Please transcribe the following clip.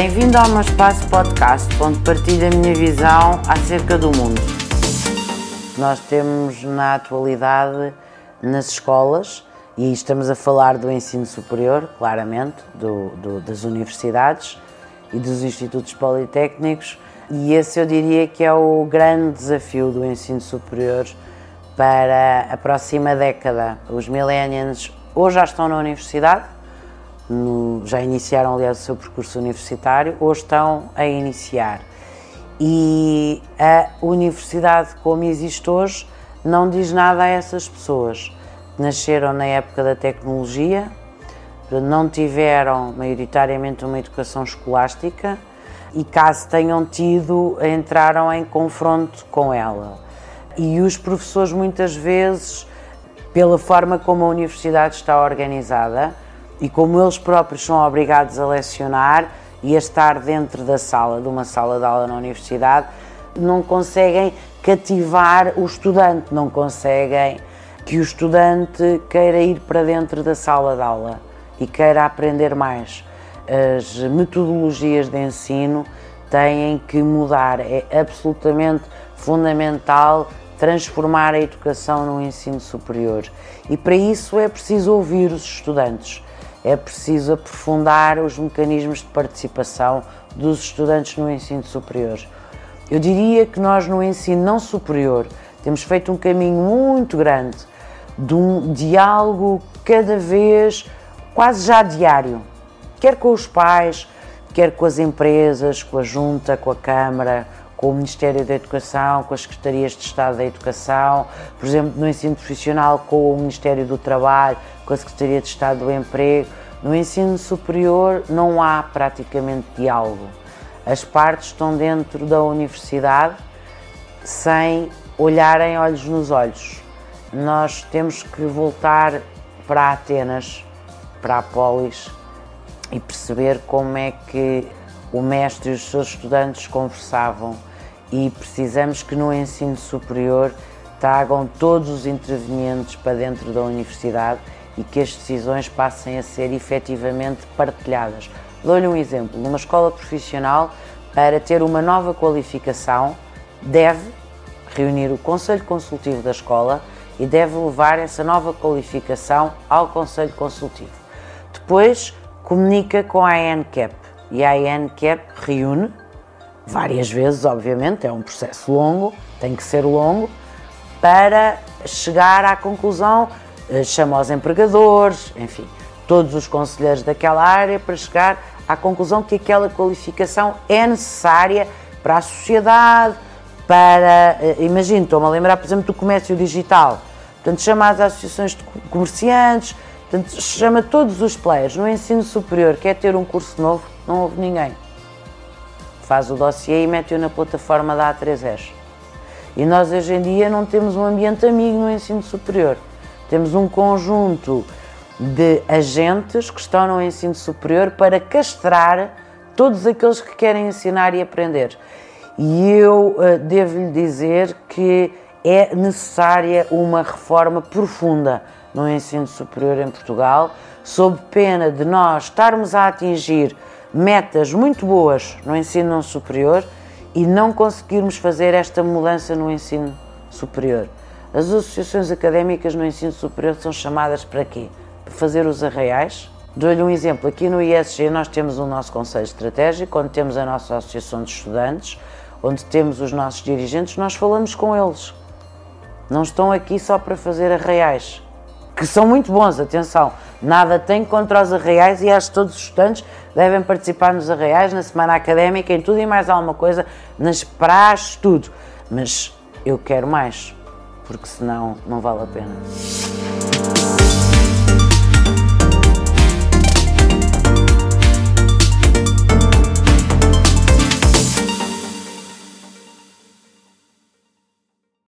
Bem-vindo ao meu espaço podcast, onde partilho a minha visão acerca do mundo. Nós temos na atualidade nas escolas, e estamos a falar do ensino superior, claramente, do, do, das universidades e dos institutos politécnicos, e esse eu diria que é o grande desafio do ensino superior para a próxima década. Os millennials ou já estão na universidade, no, já iniciaram aliás o seu percurso universitário, ou estão a iniciar. E a universidade como existe hoje não diz nada a essas pessoas. Nasceram na época da tecnologia, não tiveram maioritariamente uma educação escolástica e caso tenham tido, entraram em confronto com ela. E os professores muitas vezes, pela forma como a universidade está organizada e como eles próprios são obrigados a lecionar e a estar dentro da sala, de uma sala de aula na universidade, não conseguem cativar o estudante, não conseguem que o estudante queira ir para dentro da sala de aula e queira aprender mais. As metodologias de ensino têm que mudar, é absolutamente fundamental transformar a educação no ensino superior. E para isso é preciso ouvir os estudantes, é preciso aprofundar os mecanismos de participação dos estudantes no ensino superior. Eu diria que nós no ensino não superior temos feito um caminho muito grande de um diálogo cada vez quase já diário, quer com os pais, quer com as empresas, com a Junta, com a Câmara, com o Ministério da Educação, com as Secretarias de Estado da Educação, por exemplo, no ensino profissional, com o Ministério do Trabalho, com a Secretaria de Estado do Emprego. No ensino superior não há praticamente diálogo. As partes estão dentro da universidade sem olharem olhos nos olhos. Nós temos que voltar para Atenas, para a Polis, e perceber como é que o mestre e os seus estudantes conversavam e precisamos que no ensino superior tragam todos os intervenientes para dentro da universidade e que as decisões passem a ser efetivamente partilhadas. Dou-lhe um exemplo: numa escola profissional, para ter uma nova qualificação, deve reunir o Conselho Consultivo da escola e deve levar essa nova qualificação ao Conselho Consultivo. Depois, comunica com a ANCAP e a ANCAP reúne várias vezes, obviamente, é um processo longo, tem que ser longo, para chegar à conclusão, eh, chama os empregadores, enfim, todos os conselheiros daquela área para chegar à conclusão que aquela qualificação é necessária para a sociedade, para, eh, imagino, estou-me a lembrar, por exemplo, do comércio digital, portanto, chama as associações de comerciantes, Portanto, chama todos os players. No ensino superior, quer ter um curso novo, não houve ninguém. Faz o dossiê e mete-o na plataforma da A3S. E nós hoje em dia não temos um ambiente amigo no ensino superior. Temos um conjunto de agentes que estão no ensino superior para castrar todos aqueles que querem ensinar e aprender. E eu uh, devo-lhe dizer que é necessária uma reforma profunda no ensino superior em Portugal, sob pena de nós estarmos a atingir metas muito boas no ensino superior e não conseguirmos fazer esta mudança no ensino superior. As associações académicas no ensino superior são chamadas para quê? Para fazer os arraiais? Dou-lhe um exemplo. Aqui no ISG nós temos o nosso Conselho Estratégico, onde temos a nossa Associação de Estudantes, onde temos os nossos dirigentes, nós falamos com eles. Não estão aqui só para fazer arraiais que são muito bons, atenção, nada tem contra os arraiais e acho que todos os estudantes devem participar nos arraiais, na semana académica, em tudo e mais alguma coisa, nas praxes, tudo. Mas eu quero mais, porque senão não vale a pena.